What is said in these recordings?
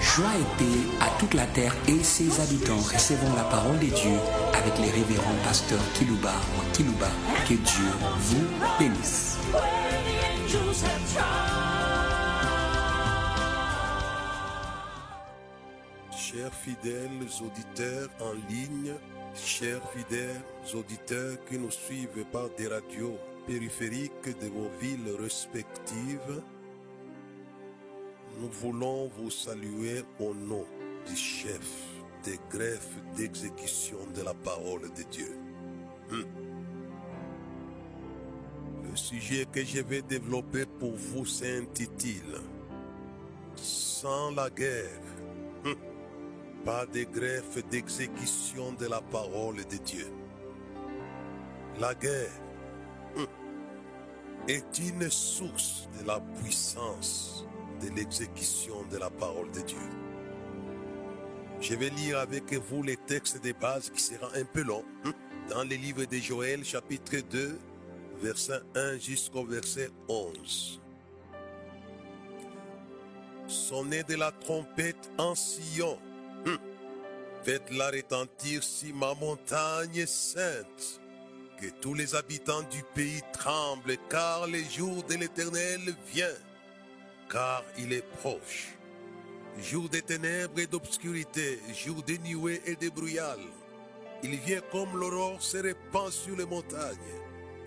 Joie et paix à toute la terre et ses habitants. Recevons la parole de Dieu avec les révérends pasteurs Kilouba ou Kilouba. Que Dieu vous bénisse. Chers fidèles auditeurs en ligne, chers fidèles auditeurs qui nous suivent par des radios de vos villes respectives, nous voulons vous saluer au nom du chef des greffes d'exécution de la parole de Dieu. Hmm. Le sujet que je vais développer pour vous s'intitule Sans la guerre, hmm, pas de greffe d'exécution de la parole de Dieu. La guerre est une source de la puissance de l'exécution de la parole de Dieu. Je vais lire avec vous les textes de base qui seront un peu hein, dans les livres de Joël chapitre 2 verset 1 jusqu'au verset 11. Sonnez de la trompette en Sion. Faites-la retentir sur ma montagne sainte. Tous les habitants du pays tremblent, car le jour de l'Éternel vient car il est proche. Jour de ténèbres et d'obscurité, jour de nuées et de brouillard. Il vient comme l'aurore se répand sur les montagnes.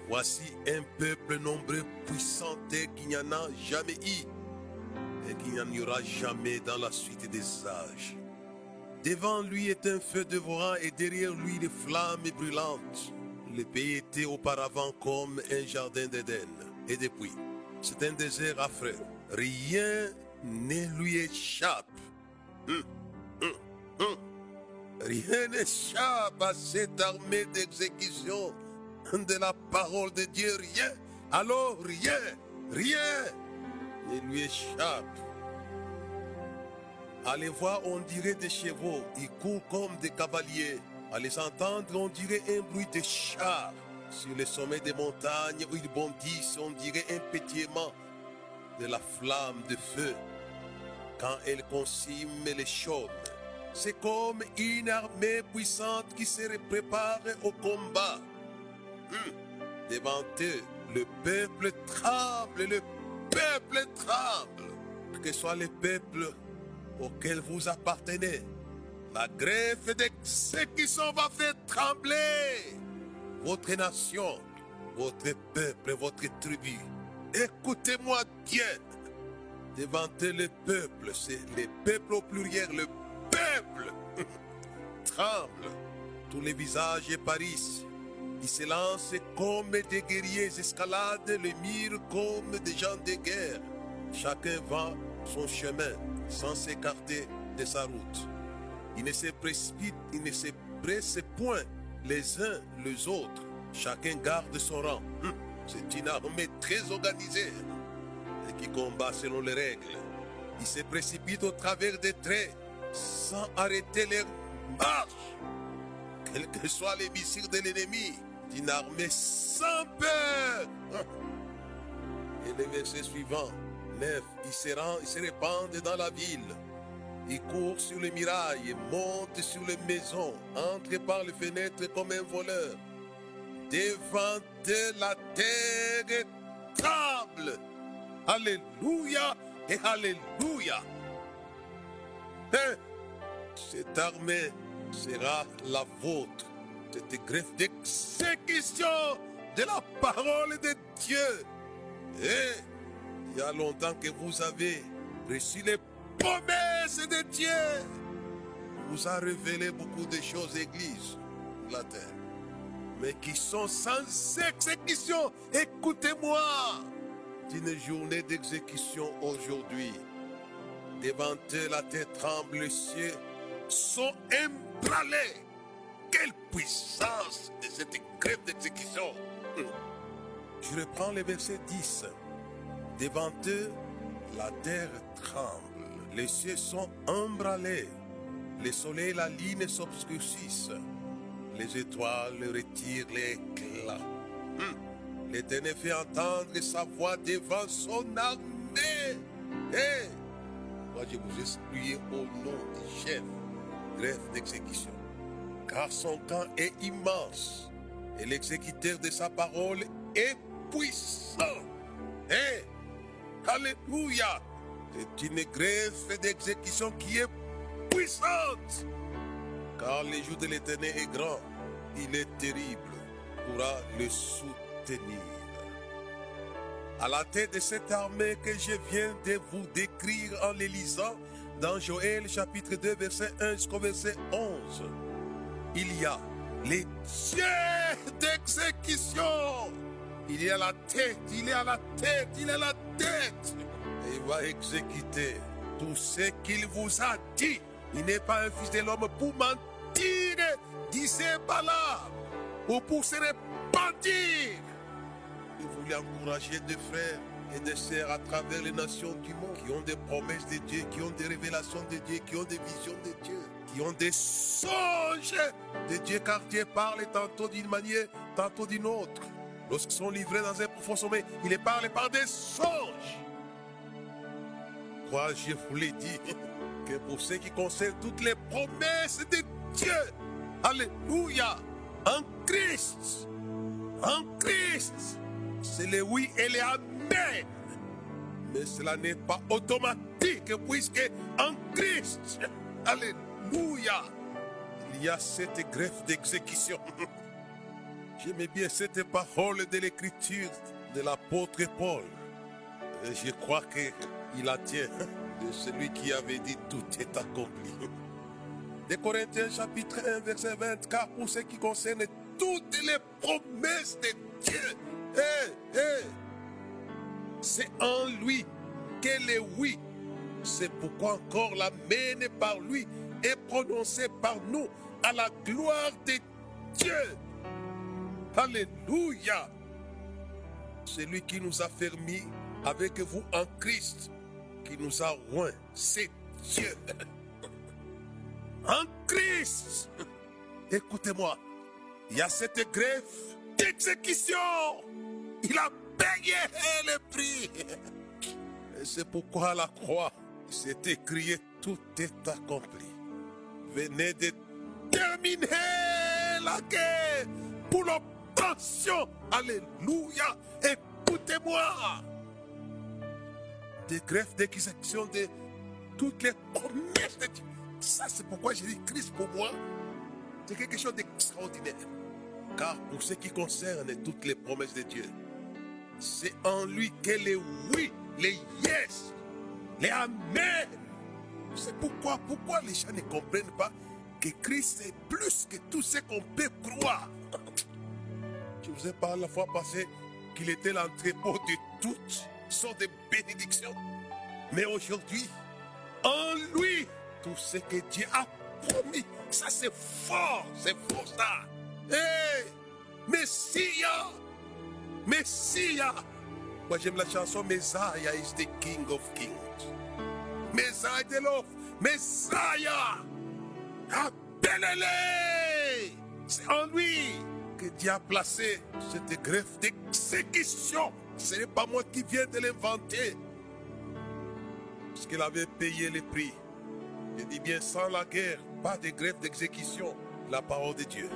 Voici un peuple nombreux, puissant et qu'il n'y en a jamais eu, et qu'il n'y en aura jamais dans la suite des âges. Devant lui est un feu dévorant et derrière lui des flammes brûlantes. Le pays était auparavant comme un jardin d'Éden. Et depuis, c'est un désert affreux. Rien ne lui échappe. Hum, hum, hum. Rien n'échappe à cette armée d'exécution de la parole de Dieu. Rien. Alors rien, rien ne lui échappe. Les voir, on dirait des chevaux. Ils courent comme des cavaliers. À les entendre, on dirait un bruit de chars. Sur les sommets des montagnes où ils bondissent, on dirait un pétillement de la flamme de feu quand elle consume les chaumes. C'est comme une armée puissante qui se prépare au combat. Hum. Devant eux, le peuple tremble, le peuple tremble. Que soit le peuple auquel vous appartenez, la greffe d'exécution va faire trembler votre nation, votre peuple, votre tribu. Écoutez-moi bien. Devant le peuple, c'est le peuple au pluriel, le peuple tremble. Tous les visages épariissent. Ils se lancent comme des guerriers, escaladent les murs comme des gens de guerre. Chacun va son chemin sans s'écarter de sa route. Ils ne se précipitent, ne se pressent point les uns les autres. Chacun garde son rang. Hum, C'est une armée très organisée et qui combat selon les règles. Ils se précipitent au travers des traits sans arrêter leur marche. Quels que soient les missiles de l'ennemi, une armée sans peur. Hum. Et le verset suivant, 9, ils se, rend- ils se répandent dans la ville. Ils courent sur les murailles, montent sur les maisons, entrent par les fenêtres comme un voleur. Devant la terre tremble. Alléluia et Alléluia. Hein? Cette armée sera la vôtre. Cette greffe d'exécution de la parole de Dieu. Et il y a longtemps que vous avez reçu les promesses de Dieu. Vous a révélé beaucoup de choses, Église, de la terre, mais qui sont sans exécution. Écoutez-moi, c'est une journée d'exécution aujourd'hui. Devant eux, la terre tremble, les cieux sont ébranlés. Quelle puissance de cette grève d'exécution. Je reprends le verset 10. Devant eux, la terre tremble, les cieux sont embranlés, le soleil la lune s'obscurcissent, les étoiles retirent l'éclat. L'Éternel fait entendre sa voix devant son armée. Moi je vous ai au nom du chef, greffe d'exécution. Car son camp est immense et l'exécuteur de sa parole est puissant. Et, Alléluia, c'est une greffe d'exécution qui est puissante. Car le jour de l'éternel est grand, il est terrible, pourra le soutenir. À la tête de cette armée que je viens de vous décrire en les lisant dans Joël chapitre 2 verset 1 jusqu'au verset 11, il y a les dieux d'exécution. Il est à la tête, il est à la tête, il est à la tête. Et il va exécuter tout ce qu'il vous a dit. Il n'est pas un fils de l'homme pour mentir, disait Balaam, ou pour se repentir. Je voulais encourager des frères et des sœurs à travers les nations du monde qui ont des promesses de Dieu, qui ont des révélations de Dieu, qui ont des visions de Dieu, qui ont des songes de Dieu, car Dieu parle tantôt d'une manière, tantôt d'une autre. Lorsqu'ils sont livrés dans un profond sommeil, il les parle par des songes. Je vous l'ai dit, que pour ceux qui concernent toutes les promesses de Dieu, Alléluia, en Christ, en Christ, c'est le oui et le amen. Mais cela n'est pas automatique puisque en Christ, Alléluia, il y a cette greffe d'exécution. J'aimais bien cette parole de l'écriture de l'apôtre Paul. Et je crois qu'il la tient de celui qui avait dit tout est accompli. De Corinthiens chapitre 1 verset 20, car pour ce qui concerne toutes les promesses de Dieu, c'est en lui que le oui. C'est pourquoi encore l'amen par lui est prononcé par nous à la gloire de Dieu. Alléluia. C'est lui qui nous a fermis avec vous en Christ, qui nous a loin. C'est Dieu. En Christ. Écoutez-moi. Il y a cette greffe d'exécution. Il a payé le prix. C'est pourquoi la croix, c'est écrit tout est accompli. Venez de terminer la guerre pour l'obtention. Alléluia. Écoutez-moi. Des greffes d'exécution de toutes les promesses de Dieu. Ça, c'est pourquoi j'ai dit Christ pour moi. C'est quelque chose d'extraordinaire. Car pour ce qui concerne toutes les promesses de Dieu, c'est en lui que les oui, les yes, les amen. C'est pourquoi, pourquoi les gens ne comprennent pas que Christ est plus que tout ce qu'on peut croire. Je vous ai parlé la fois passée qu'il était l'entrepôt de toutes sortes de bénédictions. Mais aujourd'hui, en lui, tout ce que Dieu a promis, ça c'est fort, c'est fort ça. Hey, Messia, Messia. Moi j'aime la chanson Messiah is the King of Kings. Messiah the Lord, Messiah. Appelez-les. C'est en lui que Dieu a placé cette greffe d'exécution. Ce n'est pas moi qui viens de l'inventer. Parce qu'il avait payé le prix. Je dis bien sans la guerre, pas de greffe d'exécution. La parole de Dieu.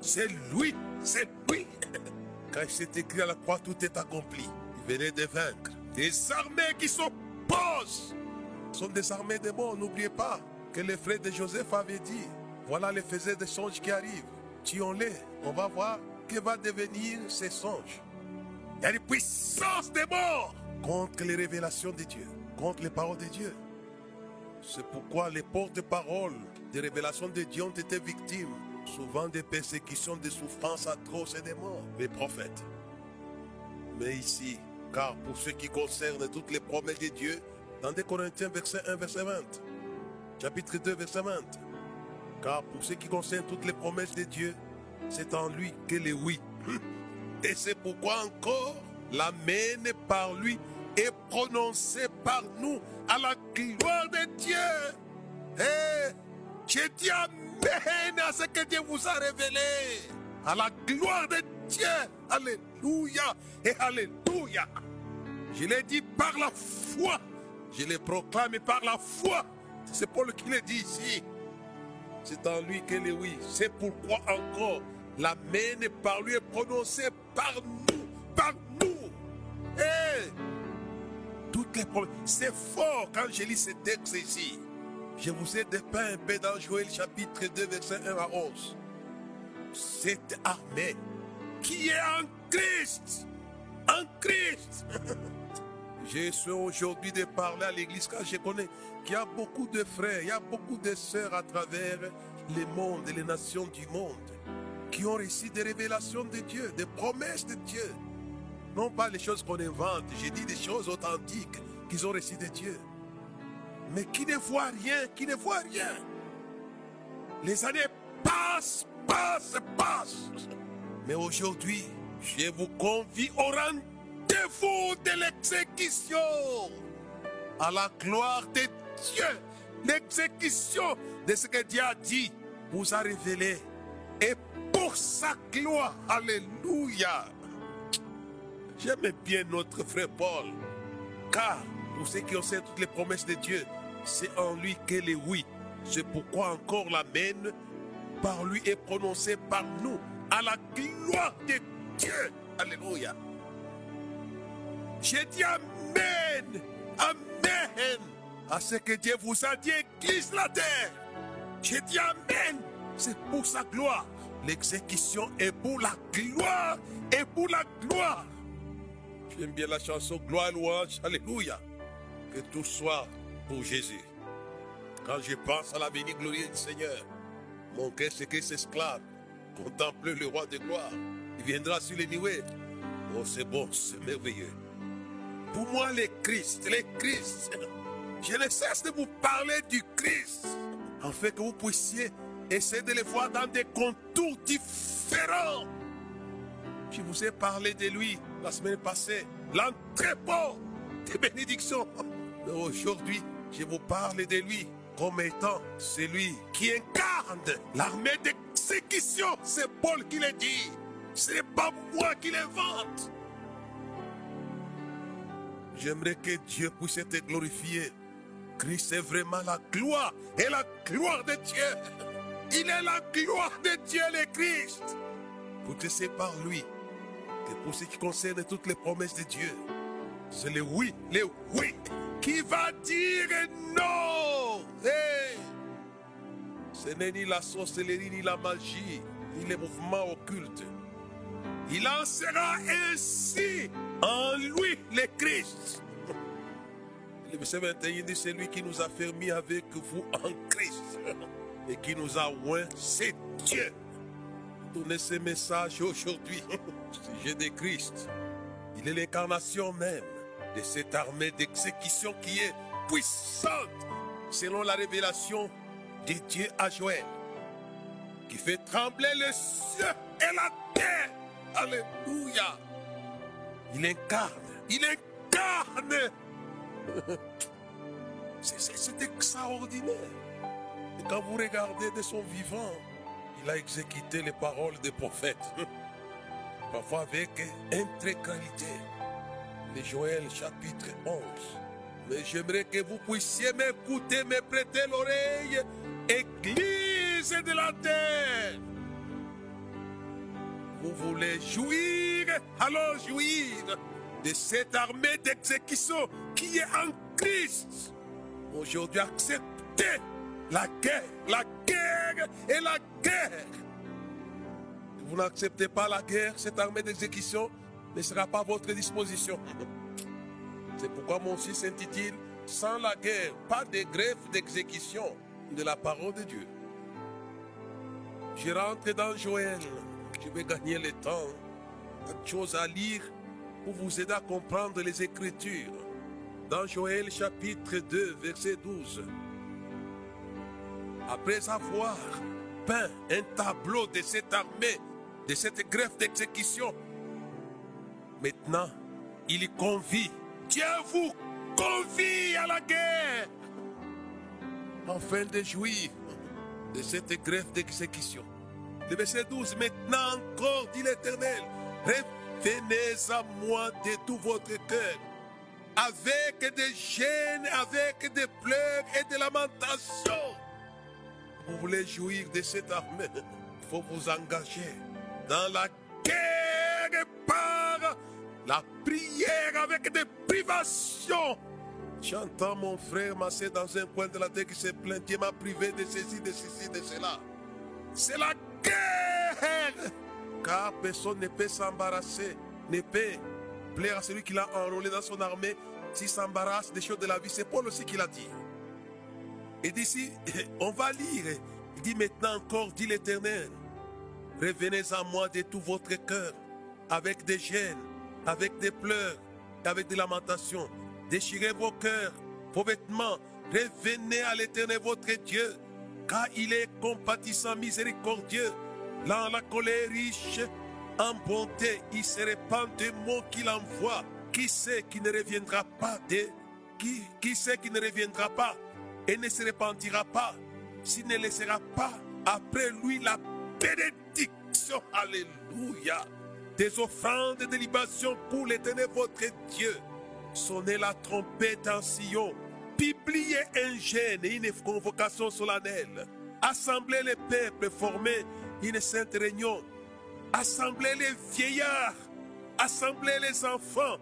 C'est lui, c'est lui. Quand il s'est écrit à la croix, tout est accompli. Il venait de vaincre. Des armées qui s'opposent sont des armées de mort. N'oubliez pas que les frères de Joseph avaient dit voilà les faiseurs des songes qui arrivent. Tuons-les. On va voir que va devenir ces songes. Il y a des puissances des morts contre les révélations de Dieu, contre les paroles de Dieu. C'est pourquoi les porte-paroles des révélations de Dieu ont été victimes souvent des persécutions, des souffrances atroces et des morts, les prophètes. Mais ici, car pour ce qui concerne toutes les promesses de Dieu, dans 2 Corinthiens verset 1, verset 20, chapitre 2, verset 20, car pour ce qui concerne toutes les promesses de Dieu, c'est en lui que les oui. Et c'est pourquoi encore l'amen par lui est prononcé par nous à la gloire de Dieu. Et je dis amen à ce que Dieu vous a révélé. à la gloire de Dieu. Alléluia et Alléluia. Je l'ai dit par la foi. Je l'ai proclamé par la foi. C'est Paul qui l'a dit ici. C'est en lui qu'elle est oui. C'est pourquoi encore l'amen par lui est prononcé par nous. Par nous. Eh, toutes les promesses. C'est fort quand je lis ce texte ici. Je vous ai dépeint un peu dans Joël chapitre 2, verset 1 à 11. Cette armée qui est en Christ. En Christ. Je suis aujourd'hui de parler à l'église car je connais qu'il y a beaucoup de frères, il y a beaucoup de sœurs à travers les mondes et les nations du monde qui ont reçu des révélations de Dieu, des promesses de Dieu. Non pas les choses qu'on invente, j'ai dit des choses authentiques qu'ils ont reçues de Dieu. Mais qui ne voient rien, qui ne voient rien. Les années passent, passent, passent. Mais aujourd'hui, je vous convie au rendez-vous de l'exécution. À la gloire de Dieu. L'exécution de ce que Dieu a dit vous a révélé. Et pour sa gloire, Alléluia. J'aime bien notre frère Paul. Car pour ceux qui ont toutes les promesses de Dieu, c'est en lui qu'elle est oui. C'est pourquoi encore l'amen par lui est prononcé par nous à la gloire de Dieu. Alléluia. J'ai dit Amen. Amen. À ce que Dieu vous a dit, Église la terre. J'ai dit Amen. C'est pour sa gloire. L'exécution est pour la gloire. Et pour la gloire. J'aime bien la chanson Gloire, louange. Alléluia. Que tout soit pour Jésus. Quand je pense à la bénie glorieux du Seigneur, mon cœur se que s'esclave. Contemple le roi de gloire. Il viendra sur les nuées. Oh, c'est bon, c'est merveilleux. Pour moi, le Christ, le Christ. Je ne cesse de vous parler du Christ. Afin que vous puissiez essayer de le voir dans des contours différents. Je vous ai parlé de lui la semaine passée. L'entrepôt de bénédiction. Mais aujourd'hui, je vous parle de lui comme étant celui qui incarne l'armée d'exécution. C'est Paul qui l'a dit. Ce n'est pas moi qui l'invente. J'aimerais que Dieu puisse être glorifié. Christ est vraiment la gloire et la gloire de Dieu. Il est la gloire de Dieu, le Christ. Pour que c'est par lui que pour ce qui concerne toutes les promesses de Dieu, c'est le oui, le oui qui va dire non. Ce n'est ni la sorcellerie, ni la magie, ni les mouvements occultes. Il en sera ainsi en lui, le Christ. Le verset 21 dit c'est lui qui nous a fermés avec vous en Christ et qui nous a oint, c'est Dieu. Donnez ce message aujourd'hui, sujet de Christ. Il est l'incarnation même de cette armée d'exécution qui est puissante selon la révélation de Dieu à Joël, qui fait trembler le ciel et la terre. Alléluia. Il incarne, il incarne. C'est extraordinaire. Et quand vous regardez de son vivant, il a exécuté les paroles des prophètes, parfois avec intégralité. Le Joël chapitre 11. Mais j'aimerais que vous puissiez m'écouter, me prêter l'oreille, Église de la terre. Vous voulez jouir, alors jouir de cette armée d'exécution qui est en Christ. Aujourd'hui, acceptez la guerre, la guerre et la guerre. Vous n'acceptez pas la guerre, cette armée d'exécution ne sera pas à votre disposition. C'est pourquoi mon fils s'intitule Sans la guerre, pas de greffe d'exécution de la parole de Dieu. Je rentre dans Joël. Je vais gagner le temps. Quelque chose à lire pour vous aider à comprendre les Écritures. Dans Joël chapitre 2, verset 12. Après avoir peint un tableau de cette armée, de cette greffe d'exécution, maintenant, il convie, Dieu vous convie à la guerre, afin de jouir de cette greffe d'exécution. Le verset 12, maintenant encore, dit l'Éternel, revenez à moi de tout votre cœur, avec des gênes, avec des pleurs et des lamentations. Vous voulez jouir de cette armée, il faut vous engager dans la guerre par la prière avec des privations. J'entends mon frère masser dans un coin de la tête qui se plaint, Dieu m'a privé de ceci, de ceci, de cela. C'est la guerre. Car personne ne peut s'embarrasser, ne peut plaire à celui qui l'a enrôlé dans son armée s'il s'embarrasse des choses de la vie. C'est Paul aussi qui l'a dit. Et d'ici, on va lire. Il dit maintenant encore, dit l'Éternel, revenez à moi de tout votre cœur, avec des gênes, avec des pleurs, avec des lamentations. Déchirez vos cœurs, vos vêtements, revenez à l'Éternel votre Dieu, car il est compatissant, miséricordieux, dans la colère riche, en bonté, il se répand des mots qu'il envoie. Qui sait qui ne reviendra pas de qui, qui sait qui ne reviendra pas? Et ne se répandira pas s'il ne laissera pas après lui la bénédiction. Alléluia. Des offrandes de libation pour l'éternel votre Dieu. Sonnez la trompette en Sion. Publiez un gène et une convocation solennelle. Assemblez les peuples, formez une sainte réunion. Assemblez les vieillards. Assemblez les enfants.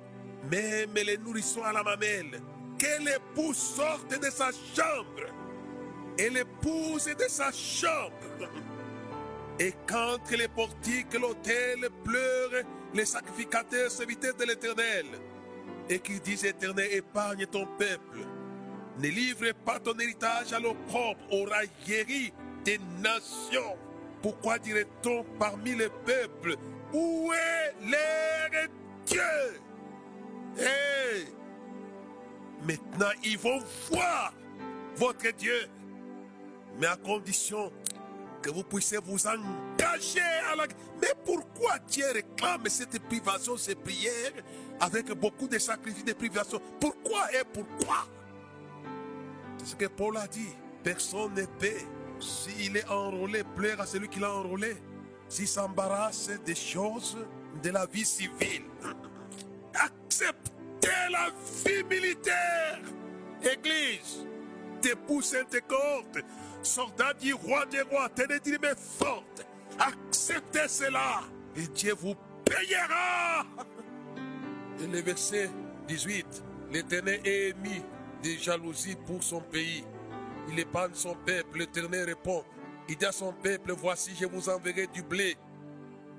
Même les nourrissons à la mamelle. Que l'époux sorte de sa chambre. Et l'épouse de sa chambre. Et quand les portiques, l'autel pleurent, les sacrificateurs serviteurs de l'éternel, et qu'ils disent Éternel, épargne ton peuple, ne livre pas ton héritage à l'opprobre, aux railleries des nations. Pourquoi dirait-on parmi les peuples, où est l'air Dieu? Maintenant, ils vont voir votre Dieu, mais à condition que vous puissiez vous engager à la... Mais pourquoi Dieu réclame cette privation, ces prières, avec beaucoup de sacrifices, de privations? Pourquoi et pourquoi? C'est ce que Paul a dit. Personne ne peut, s'il est enrôlé, plaire à celui qui l'a enrôlé, s'il s'embarrasse des choses de la vie civile. Acceptez la vie militaire. Église, debout sainte cohorte, soldats du roi des rois, tenez d'une main forte. Acceptez cela et Dieu vous payera. Et le verset 18, l'Éternel est émis de jalousie pour son pays. Il épargne son peuple, l'Éternel répond. Il dit à son peuple, voici, je vous enverrai du blé,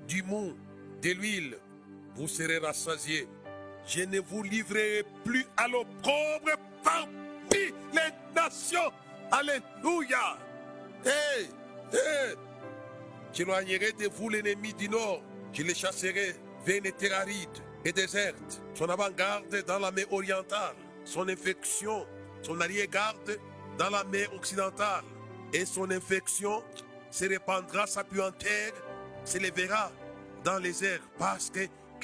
du mou, de l'huile. Vous serez rassasiés. Je ne vous livrerai plus à l'opprobre parmi les nations. Alléluia. Hey, hey. J'éloignerai de vous l'ennemi du nord. Je les chasserai vers une terre aride et déserte. Son avant-garde dans la mer orientale. Son infection, son arrière-garde dans la mer occidentale. Et son infection se répandra sa puanteur, s'élèvera dans les airs parce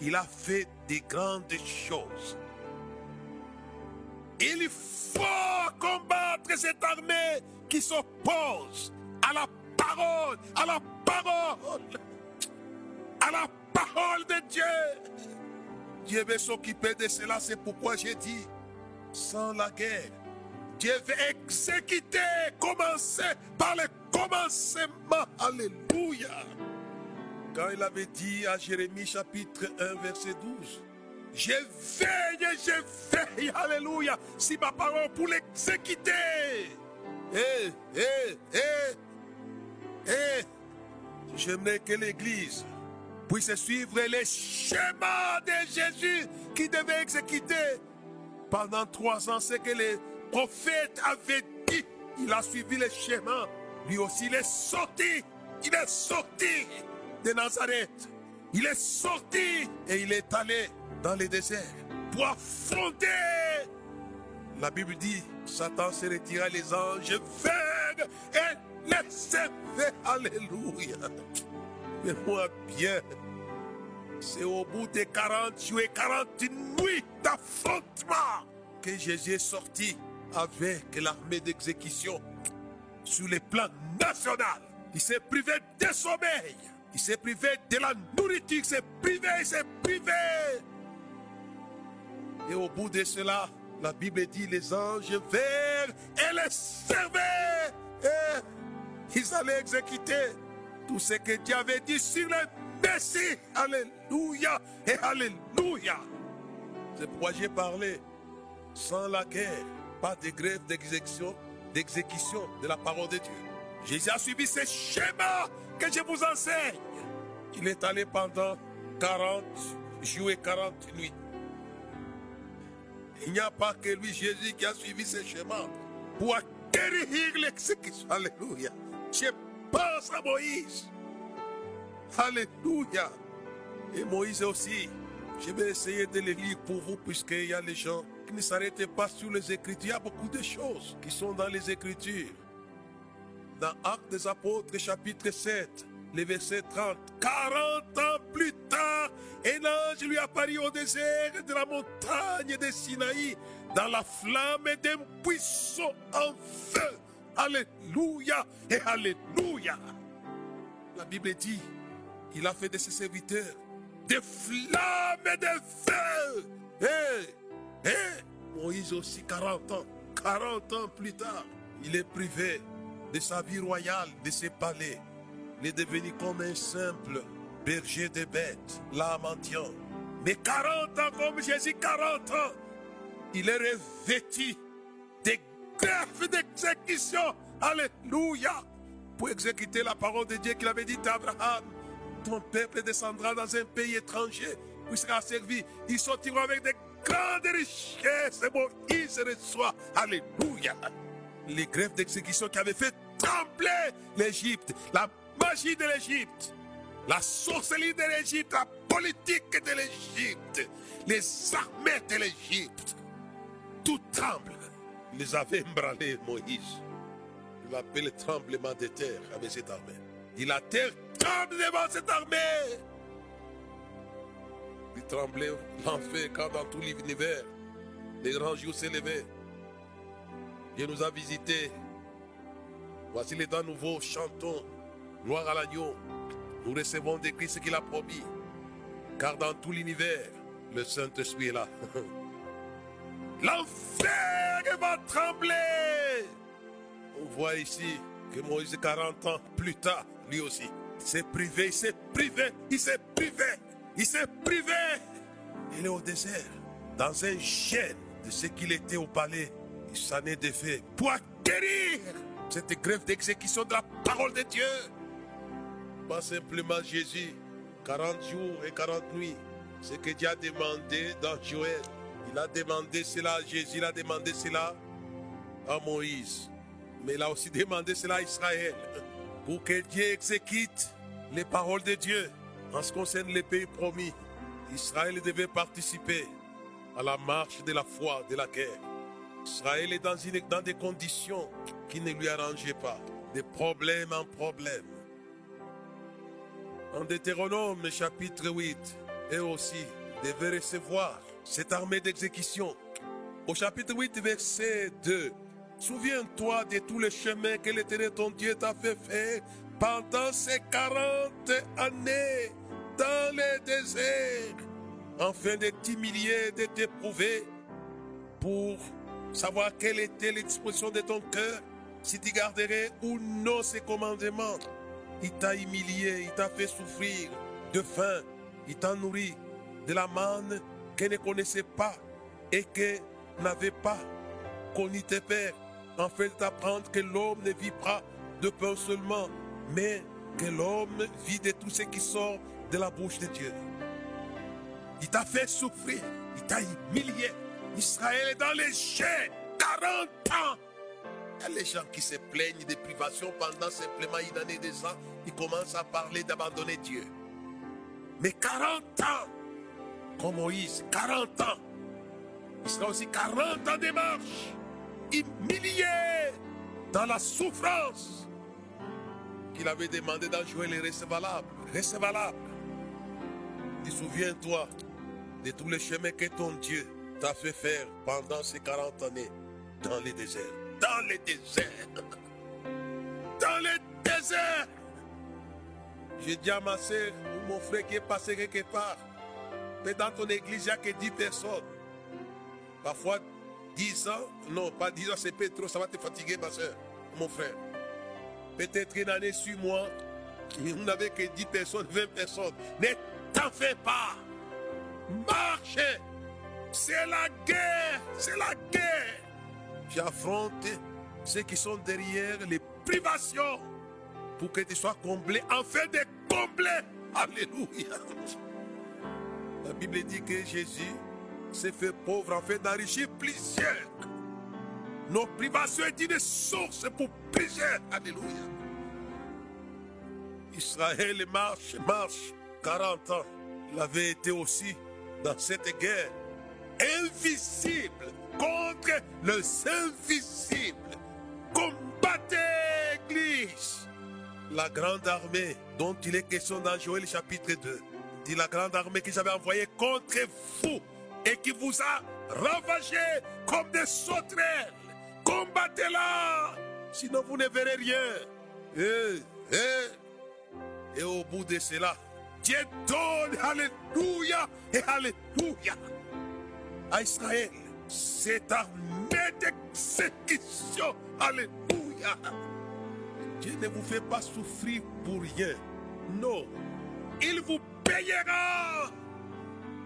qu'il a fait de grandes choses. Il faut combattre cette armée qui s'oppose à la parole, à la parole, à la parole de Dieu. Dieu veut s'occuper de cela, c'est pourquoi j'ai dit, sans la guerre, Dieu veut exécuter, commencer par le commencement. Alléluia. Quand il avait dit à Jérémie chapitre 1 verset 12, je veille, je veille, alléluia, si ma parole pour l'exécuter. Eh, eh, eh, eh. J'aimerais que l'Église puisse suivre les schémas de Jésus qui devait exécuter pendant trois ans ce que les prophètes avaient dit. Il a suivi les schémas. Lui aussi, il est sorti. Il est sorti de Nazareth. Il est sorti et il est allé dans le désert pour affronter. La Bible dit, Satan se retira, les anges vinrent et les servaient. Alléluia. Mais moi bien, c'est au bout de 40 jours et 40 nuits d'affrontement que Jésus est sorti avec l'armée d'exécution sur le plan national. Il s'est privé de sommeil. Il s'est privé de la nourriture. Il s'est privé, il s'est privé. Et au bout de cela, la Bible dit les anges vinrent et les servaient. Et ils allaient exécuter tout ce que Dieu avait dit sur le Messie. Alléluia et Alléluia. C'est pourquoi j'ai parlé. Sans la guerre, pas de grève d'exécution, d'exécution de la parole de Dieu. Jésus a suivi ce schéma que je vous enseigne. Il est allé pendant 40 jours et 40 nuits. Il n'y a pas que lui, Jésus, qui a suivi ce schéma pour acquérir l'exécution. Alléluia. Je pense à Moïse. Alléluia. Et Moïse aussi. Je vais essayer de les lire pour vous, puisqu'il y a les gens qui ne s'arrêtent pas sur les Écritures. Il y a beaucoup de choses qui sont dans les Écritures. Dans Actes des Apôtres, chapitre 7, le verset 30. 40 ans plus tard, un ange lui apparut au désert de la montagne de Sinaï, dans la flamme d'un buisson en feu. Alléluia et Alléluia. La Bible dit, il a fait de ses serviteurs des flammes de feu. Et, et Moïse aussi 40 ans, 40 ans plus tard, il est privé de sa vie royale, de ses palais. Il est devenu comme un simple berger de bêtes, là mendiant. Mais 40 ans comme Jésus, 40 ans, il est revêtu des greffes d'exécution. Alléluia. Pour exécuter la parole de Dieu qu'il avait dit à Abraham. Ton peuple descendra dans un pays étranger où il sera servi. Ils sortiront avec des grandes richesses. Moïse reçoit. Alléluia. Les grèves d'exécution qui avaient fait trembler l'Égypte. La magie de l'Égypte. La sorcellerie de l'Égypte. La politique de l'Égypte. Les armées de l'Égypte. Tout tremble. Les avait embranlés, Moïse. Il appelle le tremblement de terre avec cette armée. Il la terre tremble devant cette armée. Il tremblait l'enfer quand dans tout l'univers, les grands jours s'élevaient. Dieu nous a visités. Voici les dents nouveaux, chantons. Gloire à l'agneau. Nous recevons de Christ ce qu'il a promis. Car dans tout l'univers, le Saint-Esprit est là. L'enfer va trembler. On voit ici que Moïse, 40 ans plus tard, lui aussi, s'est privé, il s'est privé, il s'est privé, il s'est privé. Il est au désert, dans un gène de ce qu'il était au palais. Il s'en est défait pour acquérir cette grève d'exécution de la parole de Dieu. Pas simplement Jésus, 40 jours et 40 nuits. Ce que Dieu a demandé dans Joël. Il a demandé cela à Jésus, il a demandé cela à Moïse. Mais il a aussi demandé cela à Israël. Pour que Dieu exécute les paroles de Dieu en ce qui concerne les pays promis. Israël devait participer à la marche de la foi, de la guerre. Israël est dans, des conditions qui ne lui arrangeaient pas. De problème en problème. En Deutéronome chapitre 8, et aussi devait recevoir cette armée d'exécution. Au chapitre 8, verset 2, Souviens-toi de tous les chemins que l'Éternel ton Dieu t'a fait faire pendant ces 40 années dans le désert, afin de t'humilier, de t'éprouver, pour savoir quelle était l'expression de ton cœur, si tu garderais ou non ses commandements. Il t'a humilié, il t'a fait souffrir de faim, il t'a nourri de la manne qu'elle ne connaissait pas et que n'avait pas connu tes pères, afin d'apprendre que l'homme ne vit pas de pain seulement, mais que l'homme vit de tout ce qui sort de la bouche de Dieu. Il t'a fait souffrir, il t'a humilié. Israël est dans les jets 40 ans. Il les gens qui se plaignent des privations pendant simplement une année de ans. Ils commencent à parler d'abandonner Dieu. Mais 40 ans, comme Moïse, 40 ans. Il sera aussi 40 ans de marche, humilié dans la souffrance qu'il avait demandé dans Joël est recevable. Recevable. Et souviens-toi de tous les chemins que ton Dieu t'a fait faire pendant ces 40 années dans les déserts. Dans les déserts. Dans les déserts. Je dis à ma soeur ou mon frère qui est passé quelque part, mais dans ton église, il n'y a que 10 personnes. Parfois, 10 ans, non, pas 10 ans, c'est peut-être trop, ça va te fatiguer, ma soeur, mon frère. Peut-être une année sur moi, vous n'avez que 10 personnes, 20 personnes. Ne t'en fais pas. Marchez. C'est la guerre. C'est la guerre. J'affronte ceux qui sont derrière les privations pour que tu sois comblé, enfin de combler. Alléluia. La Bible dit que Jésus s'est fait pauvre fait d'enrichir plusieurs. Nos privations est une source pour plusieurs. Alléluia. Israël marche, marche 40 ans. Il avait été aussi dans cette guerre invisible contre le invisible. Combattez l'Église. La grande armée dont il est question dans Joël chapitre 2. Dit la grande armée que j'avais envoyée contre vous et qui vous a ravagé comme des sauterelles. Combattez-la, sinon vous ne verrez rien. Eh, eh. Et au bout de cela, Dieu donne, Alléluia et Alléluia, à Israël cette armée d'exécution. Alléluia. Dieu ne vous fait pas souffrir pour rien. Non. Il vous payera.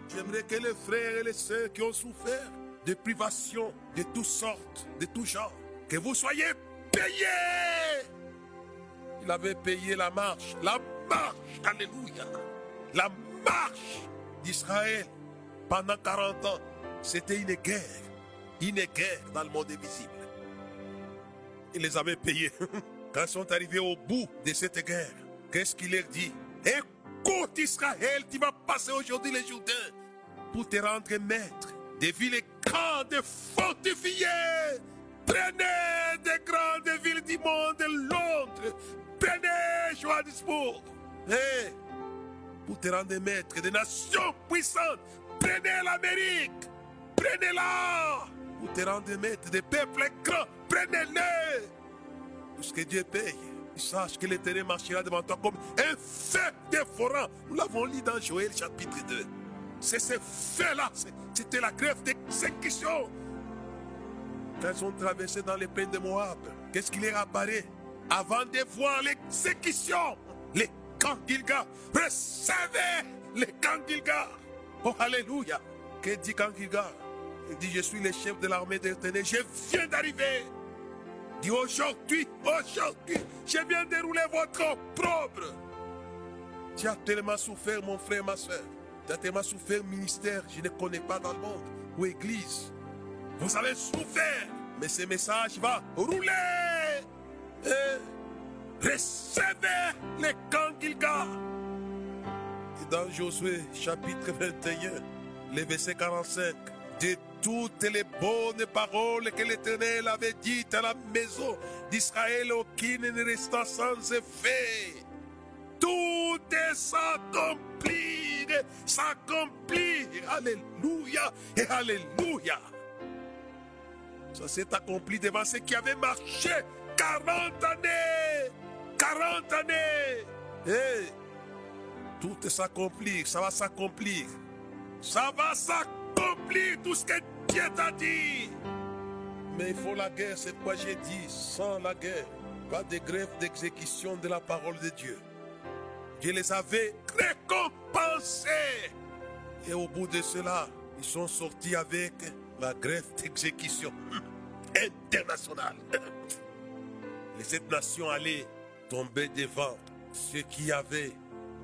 J'aimerais que les frères et les sœurs qui ont souffert de privations de toutes sortes, de tout genre, que vous soyez payés. Il avait payé la marche, la marche, alléluia, la marche d'Israël pendant 40 ans. C'était une guerre, une guerre dans le monde invisible. Il les avait payés. Quand ils sont arrivés au bout de cette guerre, qu'est-ce qu'il leur dit? Écoute Israël, tu vas passer aujourd'hui les Jourdains pour te rendre maître des villes grandes fortifiées. Prenez des grandes villes du monde, Londres. Prenez Johannesburg. Pour te rendre maître des nations puissantes, prenez l'Amérique. Prenez-la. Pour te rendre maître des peuples grands, prenez-les. Tout ce que Dieu paye, sache que l'éternel marchera devant toi comme un feu dévorant. Nous l'avons lu dans Joël chapitre 2. C'est ce feu-là, c'était la grève d'exécution. Quand ils ont traversé dans les plaines de Moab, qu'est-ce qui leur apparaît Avant de voir l'exécution, les camps Gilga, les camps. Oh, Alléluia. Que dit camp Il dit, je suis le chef de l'armée de l'éternel, je viens d'arriver. Dit aujourd'hui, aujourd'hui, je viens dérouler votre propre. Tu as tellement souffert, mon frère, ma soeur. Tu as tellement souffert, ministère, je ne connais pas dans le monde, ou église. Vous avez souffert, mais ce message va rouler. Recevez les camps Gilga. Et dans Josué, chapitre 21, le verset 45, de toutes les bonnes paroles que l'Éternel avait dites à la maison d'Israël, aucune ne resta sans effet. Tout est s'accomplir. Alléluia et Alléluia. Ça s'est accompli devant ceux qui avaient marché 40 années. 40 années. Et tout est s'accomplir, ça va s'accomplir. Ça va s'accomplir tout ce que Dieu t'a dit. Mais il faut la guerre, c'est quoi j'ai dit? Sans la guerre, pas de grève d'exécution de la parole de Dieu. Dieu les avait récompensés. Et au bout de cela, ils sont sortis avec la grève d'exécution internationale. Les sept nations allaient tomber devant ceux qui avaient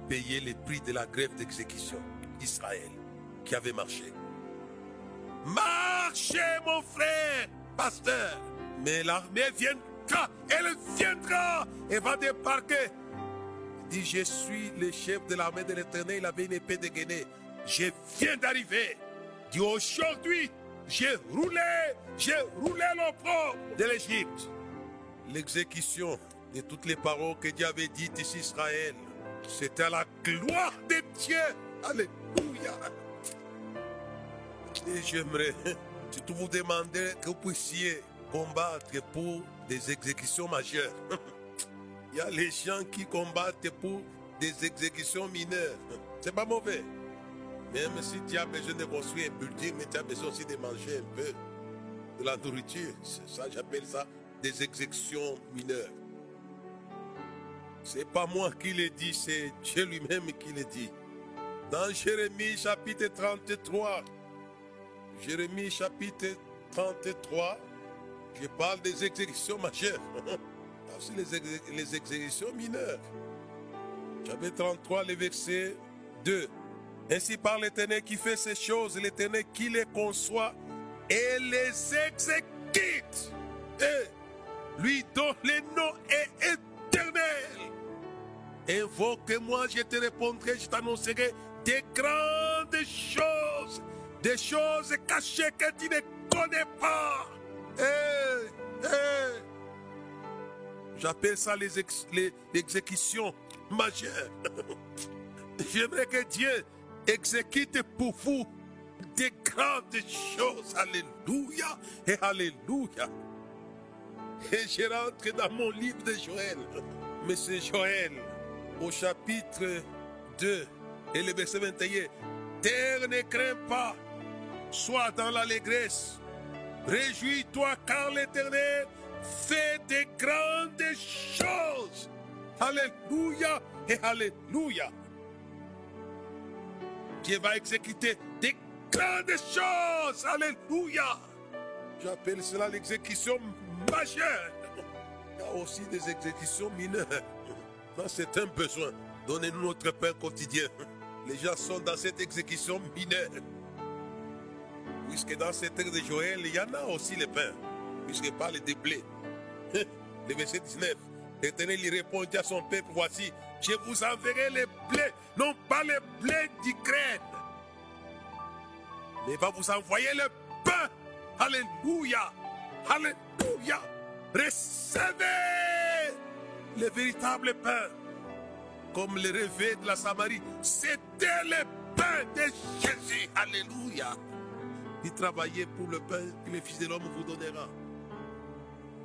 payé le prix de la grève d'exécution d'Israël, qui avait marché. Marchez, mon frère, pasteur. Mais l'armée viendra, elle viendra et va débarquer. Il dit, je suis le chef de l'armée de l'éternel, il avait une épée dégainée. Je viens d'arriver. Il dit, aujourd'hui, j'ai roulé, j'ai roulé l'opprobre de l'Égypte. L'exécution de toutes les paroles que Dieu avait dites ici Israël, c'était à la gloire de Dieu. Alléluia. Et j'aimerais surtout vous demander que vous puissiez combattre pour des exécutions majeures. Il y a les gens qui combattent pour des exécutions mineures. C'est pas mauvais. Même si tu as besoin de construire un building, mais tu as besoin aussi de manger un peu de la nourriture. Ça, j'appelle ça des exécutions mineures. C'est pas moi qui le dis, c'est Dieu lui-même qui le dit. Dans Jérémie chapitre 33, Jérémie chapitre 33, je parle des exécutions majeures. Aussi les, les exécutions mineures. Chapitre 33, le verset 2. Ainsi par l'Éternel qui fait ces choses, l'Éternel qui les conçoit et les exécute. Et lui dont le nom est éternel. Invoque-moi, je te répondrai, je t'annoncerai des grandes choses, des choses cachées que tu ne connais pas. Eh, eh. J'appelle ça les, ex- les exécutions majeures. J'aimerais que Dieu exécute pour vous des grandes choses. Alléluia et Alléluia. Et je rentre dans mon livre de Joël. C'est Joël au chapitre 2 et le verset 21. Terre ne crains pas, sois dans l'allégresse. Réjouis-toi car l'Éternel fait de grandes choses. Alléluia et Alléluia. Dieu va exécuter des grandes choses. Alléluia. J'appelle cela l'exécution majeure. Il y a aussi des exécutions mineures. C'est un besoin. Donnez-nous notre pain quotidien. Les gens sont dans cette exécution mineure. Puisque dans cette terre de Joël, il y en a aussi le pain. Puisque parle des blés. Le verset 19. L'Éternel répondit à son peuple, voici, je vous enverrai les blés, non pas les blés d'Ukraine, mais va vous envoyer le pain. Alléluia. Alléluia. Recevez le véritable pain. Comme le réveil de la Samarie, c'était le pain de Jésus. Alléluia. Il travaillait pour le pain que le Fils de l'homme vous donnera.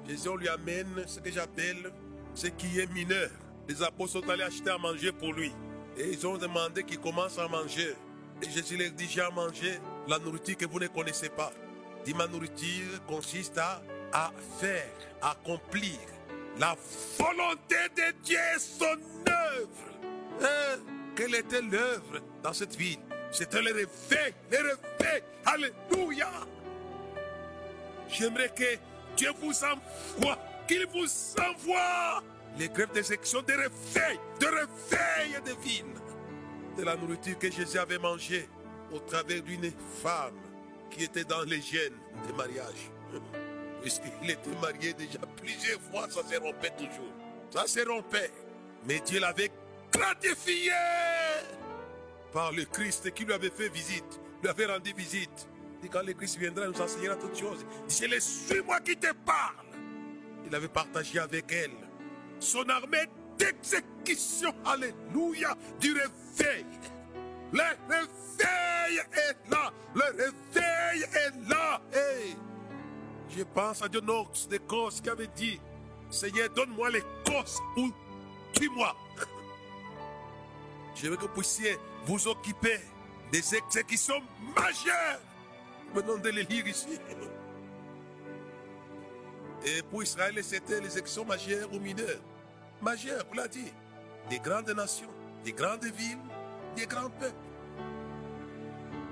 Jésus lui amène ce que j'appelle ce qui est mineur. Les apôtres sont allés acheter à manger pour lui. Et ils ont demandé qu'il commence à manger. Et Jésus leur dit, j'ai à manger la nourriture que vous ne connaissez pas. Dit, ma nourriture consiste à, faire, à accomplir la volonté de Dieu son œuvre. Hein? Quelle était l'œuvre dans cette ville? C'était le réveil, le réveil. Alléluia. J'aimerais que Dieu vous envoie, qu'il vous envoie les grèves d'exécution de réveil, de réveil de villes. De la nourriture que Jésus avait mangée au travers d'une femme qui était dans les gènes des mariages. Puisqu'il était marié déjà plusieurs fois, ça se rompait toujours. Ça se rompait. Mais Dieu l'avait gratifié par le Christ qui lui avait fait visite, lui avait rendu visite. Et quand le Christ viendra, il nous enseignera toutes choses. C'est le suis-moi qui te parle. Il avait partagé avec elle son armée d'exécution. Alléluia, du réveil. Le réveil est là. Le réveil est là. Hey. Je pense à Knox de Corse qui avait dit Seigneur, donne-moi les Corses ou tue-moi. Je veux que vous puissiez vous occuper des exécutions majeures. Venons de les lire ici. Et pour Israël, c'était les exécutions majeures ou mineures. Majeures, vous l'a dit. Des grandes nations, des grandes villes, des grands peuples.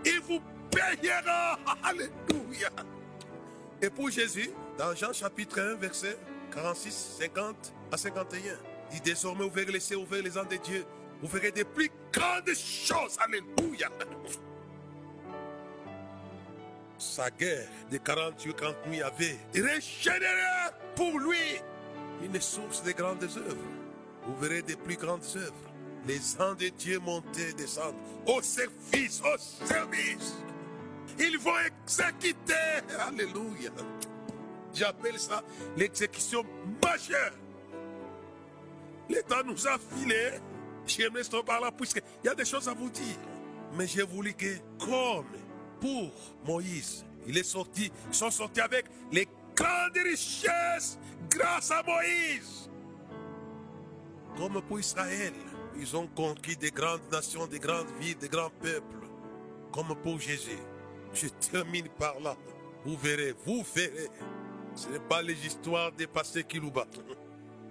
Il vous payera. Alléluia. Et pour Jésus, dans Jean chapitre 1, verset 46, 50 à 51, il dit désormais, vous verrez laisser ouvrir les ans de Dieu. Vous verrez des plus grandes choses. Alléluia. Sa guerre de 48 40 nuits avait régénéré pour lui une source de grandes œuvres. Vous verrez des plus grandes œuvres. Les anges de Dieu monter descendre au service, au service. Ils vont exécuter. Alléluia. J'appelle ça l'exécution majeure. L'État nous a filé. J'aimerais rester par là puisqu'il y a des choses à vous dire. Mais j'ai voulu que, comme pour Moïse, il est sorti, ils sont sortis avec les grandes richesses grâce à Moïse. Comme pour Israël, Ils ont conquis des grandes nations, des grandes villes, des grands peuples, comme pour Jésus. Je termine par là. Vous verrez, vous verrez. Ce n'est pas les histoires des passés qui nous battent.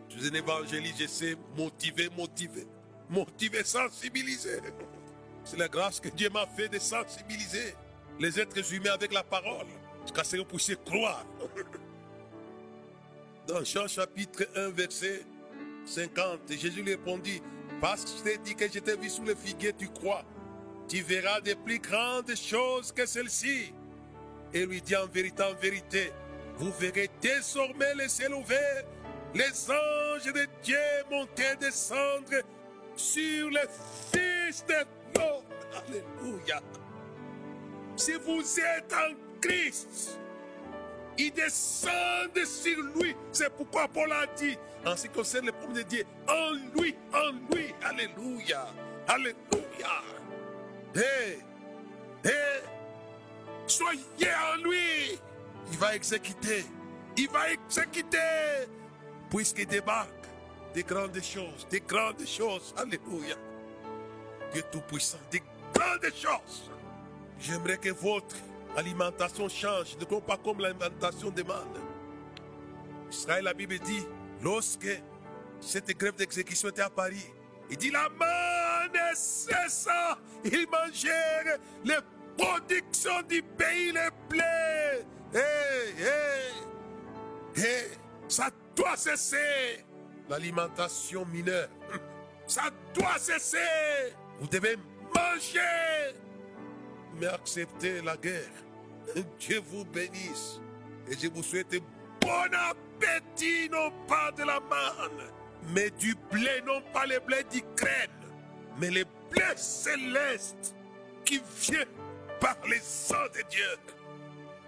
Je suis un évangéliste, je sais motiver, motiver. Motiver, sensibiliser. C'est la grâce que Dieu m'a fait de sensibiliser les êtres humains avec la parole. Jusqu'à ce que vous puissiez croire. Dans Jean chapitre 1, verset 50, Jésus lui répondit, parce que je t'ai dit que je t'ai vu sous le figuier, tu crois. Tu verras des plus grandes choses que celles-ci. Et lui dit en vérité, en vérité, vous verrez désormais les ciels ouverts, les anges de Dieu monter, descendre sur le Fils de l'homme. Alléluia. Si vous êtes en Christ, il descend sur lui. C'est pourquoi Paul a dit, en ce qui concerne le premier de Dieu, en lui, en lui. Alléluia. Alléluia. Hé, hé, soyez en lui. Il va exécuter. Il va exécuter. Puisqu'il débarque des grandes choses, des grandes choses. Alléluia. Dieu Tout-Puissant, des grandes choses. J'aimerais que votre alimentation change, ne pas comme l'alimentation demande. Israël, la Bible dit, lorsque cette grève d'exécution était à Paris, il dit la manne cessa, ils mangèrent les productions du pays, les blés. Hé, hé, hé, ça doit cesser. L'alimentation mineure, ça doit cesser. Vous devez manger mais acceptez la guerre. Dieu vous bénisse. Et je vous souhaite bon appétit, non pas de la manne, mais du blé, non pas le blé d'Ukraine, mais le blé céleste qui vient par les sang de Dieu.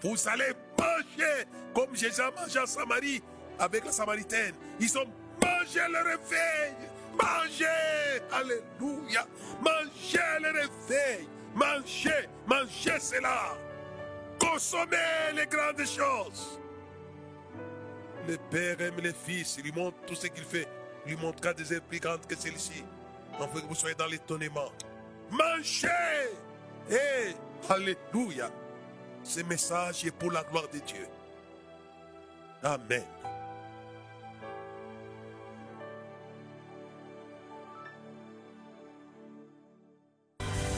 Vous allez manger comme Jésus a mangé en Samarie avec la Samaritaine. Ils ont mangé le réveil. Mangez, alléluia. Mangez le réveil. Mangez, mangez cela. Consommez les grandes choses. Le Père aime les fils, il lui montre tout ce qu'il fait. Il lui montrera des œuvres plus grandes que celle-ci. Afin que vous soyez dans l'étonnement. Mangez! Et Alléluia! Ce message est pour la gloire de Dieu. Amen.